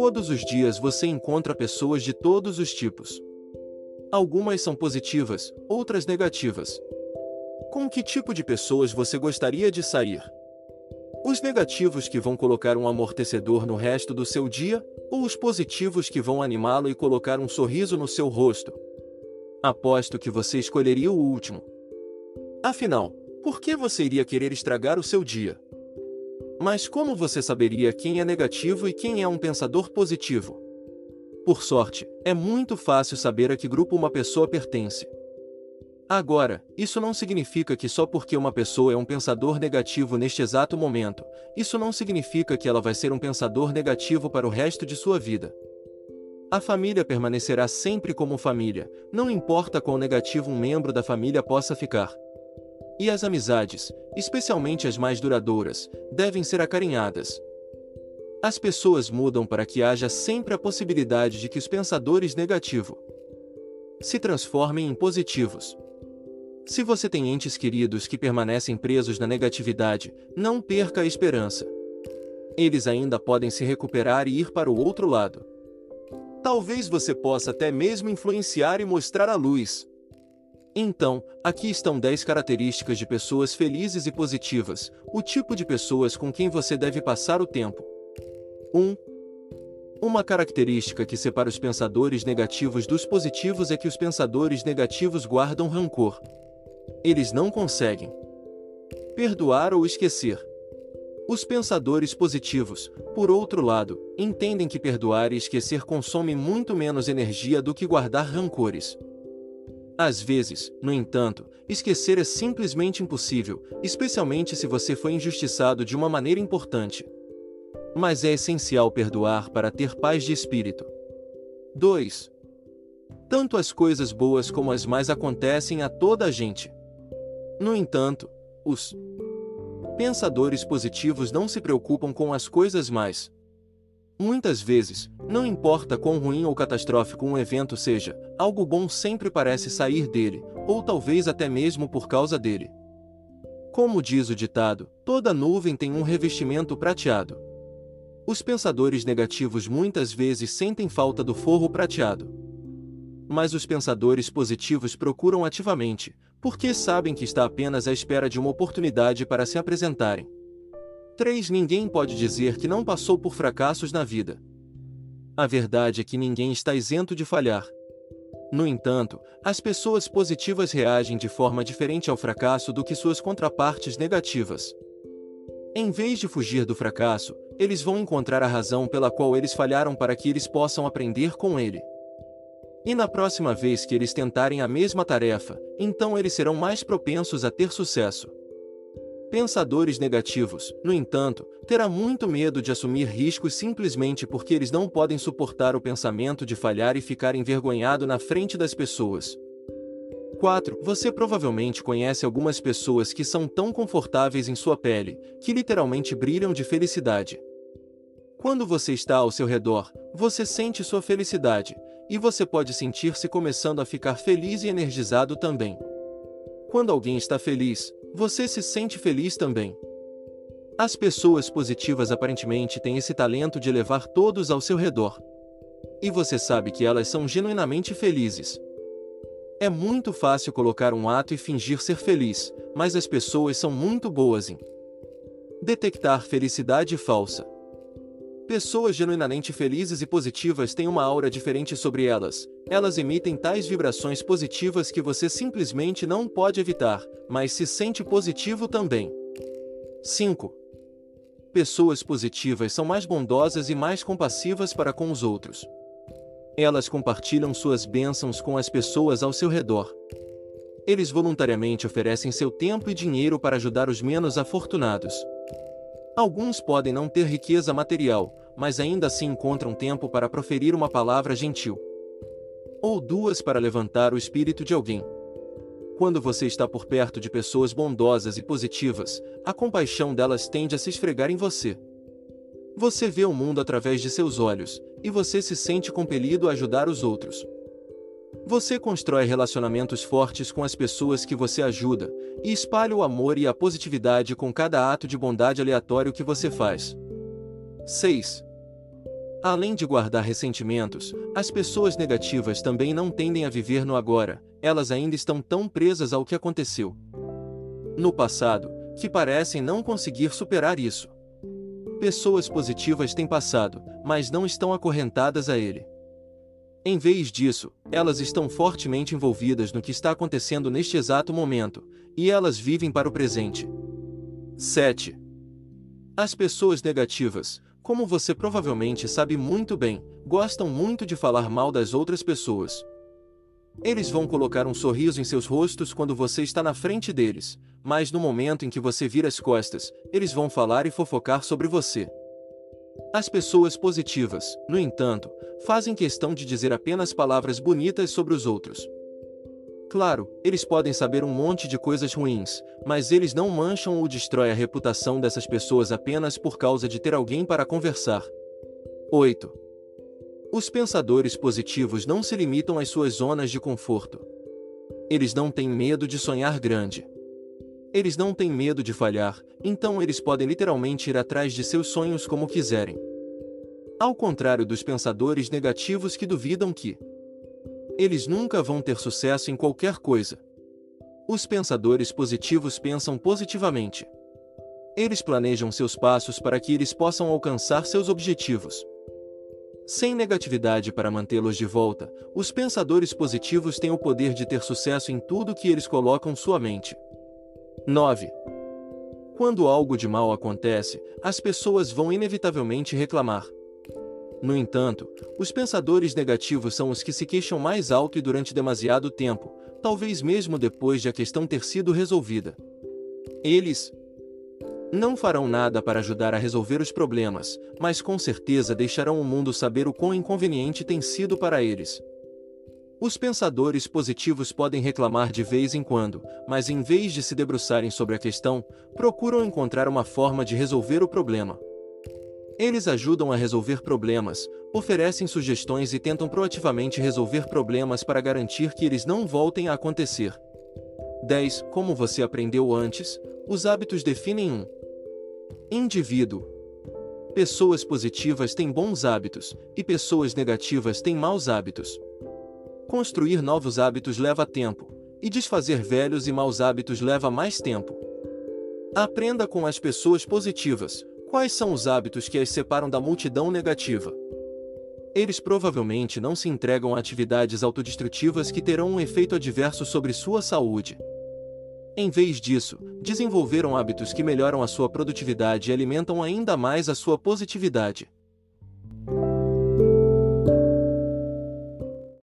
Todos os dias você encontra pessoas de todos os tipos. Algumas são positivas, outras negativas. Com que tipo de pessoas você gostaria de sair? Os negativos que vão colocar um amortecedor no resto do seu dia, ou os positivos que vão animá-lo e colocar um sorriso no seu rosto? Aposto que você escolheria o último. Afinal, por que você iria querer estragar o seu dia? Mas como você saberia quem é negativo e quem é um pensador positivo? Por sorte, é muito fácil saber a que grupo uma pessoa pertence. Agora, isso não significa que só porque uma pessoa é um pensador negativo neste exato momento, isso não significa que ela vai ser um pensador negativo para o resto de sua vida. A família permanecerá sempre como família, não importa quão negativo um membro da família possa ficar. E as amizades, especialmente as mais duradouras, devem ser acarinhadas. As pessoas mudam para que haja sempre a possibilidade de que os pensadores negativos se transformem em positivos. Se você tem entes queridos que permanecem presos na negatividade, não perca a esperança. Eles ainda podem se recuperar e ir para o outro lado. Talvez você possa até mesmo influenciar e mostrar a luz. Então, aqui estão 10 características de pessoas felizes e positivas, o tipo de pessoas com quem você deve passar o tempo. 1. Uma característica que separa os pensadores negativos dos positivos é que os pensadores negativos guardam rancor. Eles não conseguem perdoar ou esquecer. Os pensadores positivos, por outro lado, entendem que perdoar e esquecer consome muito menos energia do que guardar rancores. Às vezes, no entanto, esquecer é simplesmente impossível, especialmente se você foi injustiçado de uma maneira importante. Mas é essencial perdoar para ter paz de espírito. 2. Tanto as coisas boas como as mais acontecem a toda a gente. No entanto, os pensadores positivos não se preocupam com as coisas mais. Muitas vezes, não importa quão ruim ou catastrófico um evento seja, algo bom sempre parece sair dele, ou talvez até mesmo por causa dele. Como diz o ditado, toda nuvem tem um revestimento prateado. Os pensadores negativos muitas vezes sentem falta do forro prateado. Mas os pensadores positivos procuram ativamente, porque sabem que está apenas à espera de uma oportunidade para se apresentarem. 3. Ninguém pode dizer que não passou por fracassos na vida. A verdade é que ninguém está isento de falhar. No entanto, as pessoas positivas reagem de forma diferente ao fracasso do que suas contrapartes negativas. Em vez de fugir do fracasso, eles vão encontrar a razão pela qual eles falharam para que eles possam aprender com ele. E na próxima vez que eles tentarem a mesma tarefa, então eles serão mais propensos a ter sucesso. Pensadores negativos, no entanto, terá muito medo de assumir riscos simplesmente porque eles não podem suportar o pensamento de falhar e ficar envergonhado na frente das pessoas. 4. Você provavelmente conhece algumas pessoas que são tão confortáveis em sua pele, que literalmente brilham de felicidade. Quando você está ao seu redor, você sente sua felicidade, e você pode sentir-se começando a ficar feliz e energizado também. Quando alguém está feliz, você se sente feliz também. As pessoas positivas aparentemente têm esse talento de levar todos ao seu redor. E você sabe que elas são genuinamente felizes. É muito fácil colocar um ato e fingir ser feliz, mas as pessoas são muito boas em detectar felicidade falsa. Pessoas genuinamente felizes e positivas têm uma aura diferente sobre elas. Elas emitem tais vibrações positivas que você simplesmente não pode evitar, mas se sente positivo também. 5. Pessoas positivas são mais bondosas e mais compassivas para com os outros. Elas compartilham suas bênçãos com as pessoas ao seu redor. Eles voluntariamente oferecem seu tempo e dinheiro para ajudar os menos afortunados. Alguns podem não ter riqueza material, mas ainda assim encontram tempo para proferir uma palavra gentil. Ou duas para levantar o espírito de alguém. Quando você está por perto de pessoas bondosas e positivas, a compaixão delas tende a se esfregar em você. Você vê o mundo através de seus olhos, e você se sente compelido a ajudar os outros. Você constrói relacionamentos fortes com as pessoas que você ajuda, e espalha o amor e a positividade com cada ato de bondade aleatório que você faz. 6. Além de guardar ressentimentos, as pessoas negativas também não tendem a viver no agora, elas ainda estão tão presas ao que aconteceu no passado, que parecem não conseguir superar isso. Pessoas positivas têm passado, mas não estão acorrentadas a ele. Em vez disso, elas estão fortemente envolvidas no que está acontecendo neste exato momento, e elas vivem para o presente. 7. As pessoas negativas, como você provavelmente sabe muito bem, gostam muito de falar mal das outras pessoas. Eles vão colocar um sorriso em seus rostos quando você está na frente deles, mas no momento em que você vira as costas, eles vão falar e fofocar sobre você. As pessoas positivas, no entanto, fazem questão de dizer apenas palavras bonitas sobre os outros. Claro, eles podem saber um monte de coisas ruins, mas eles não mancham ou destroem a reputação dessas pessoas apenas por causa de ter alguém para conversar. 8. Os pensadores positivos não se limitam às suas zonas de conforto. Eles não têm medo de sonhar grande. Eles não têm medo de falhar, então eles podem literalmente ir atrás de seus sonhos como quiserem. Ao contrário dos pensadores negativos que duvidam que, eles nunca vão ter sucesso em qualquer coisa. Os pensadores positivos pensam positivamente. Eles planejam seus passos para que eles possam alcançar seus objetivos. Sem negatividade para mantê-los de volta, os pensadores positivos têm o poder de ter sucesso em tudo que eles colocam sua mente. 9. Quando algo de mal acontece, as pessoas vão inevitavelmente reclamar. No entanto, os pensadores negativos são os que se queixam mais alto e durante demasiado tempo, talvez mesmo depois de a questão ter sido resolvida. Eles não farão nada para ajudar a resolver os problemas, mas com certeza deixarão o mundo saber o quão inconveniente tem sido para eles. Os pensadores positivos podem reclamar de vez em quando, mas em vez de se debruçarem sobre a questão, procuram encontrar uma forma de resolver o problema. Eles ajudam a resolver problemas, oferecem sugestões e tentam proativamente resolver problemas para garantir que eles não voltem a acontecer. 10. Como você aprendeu antes, os hábitos definem um indivíduo. Pessoas positivas têm bons hábitos, e pessoas negativas têm maus hábitos. Construir novos hábitos leva tempo, e desfazer velhos e maus hábitos leva mais tempo. Aprenda com as pessoas positivas, Quais são os hábitos que as separam da multidão negativa? Eles provavelmente não se entregam a atividades autodestrutivas que terão um efeito adverso sobre sua saúde. Em vez disso, desenvolveram hábitos que melhoram a sua produtividade e alimentam ainda mais a sua positividade.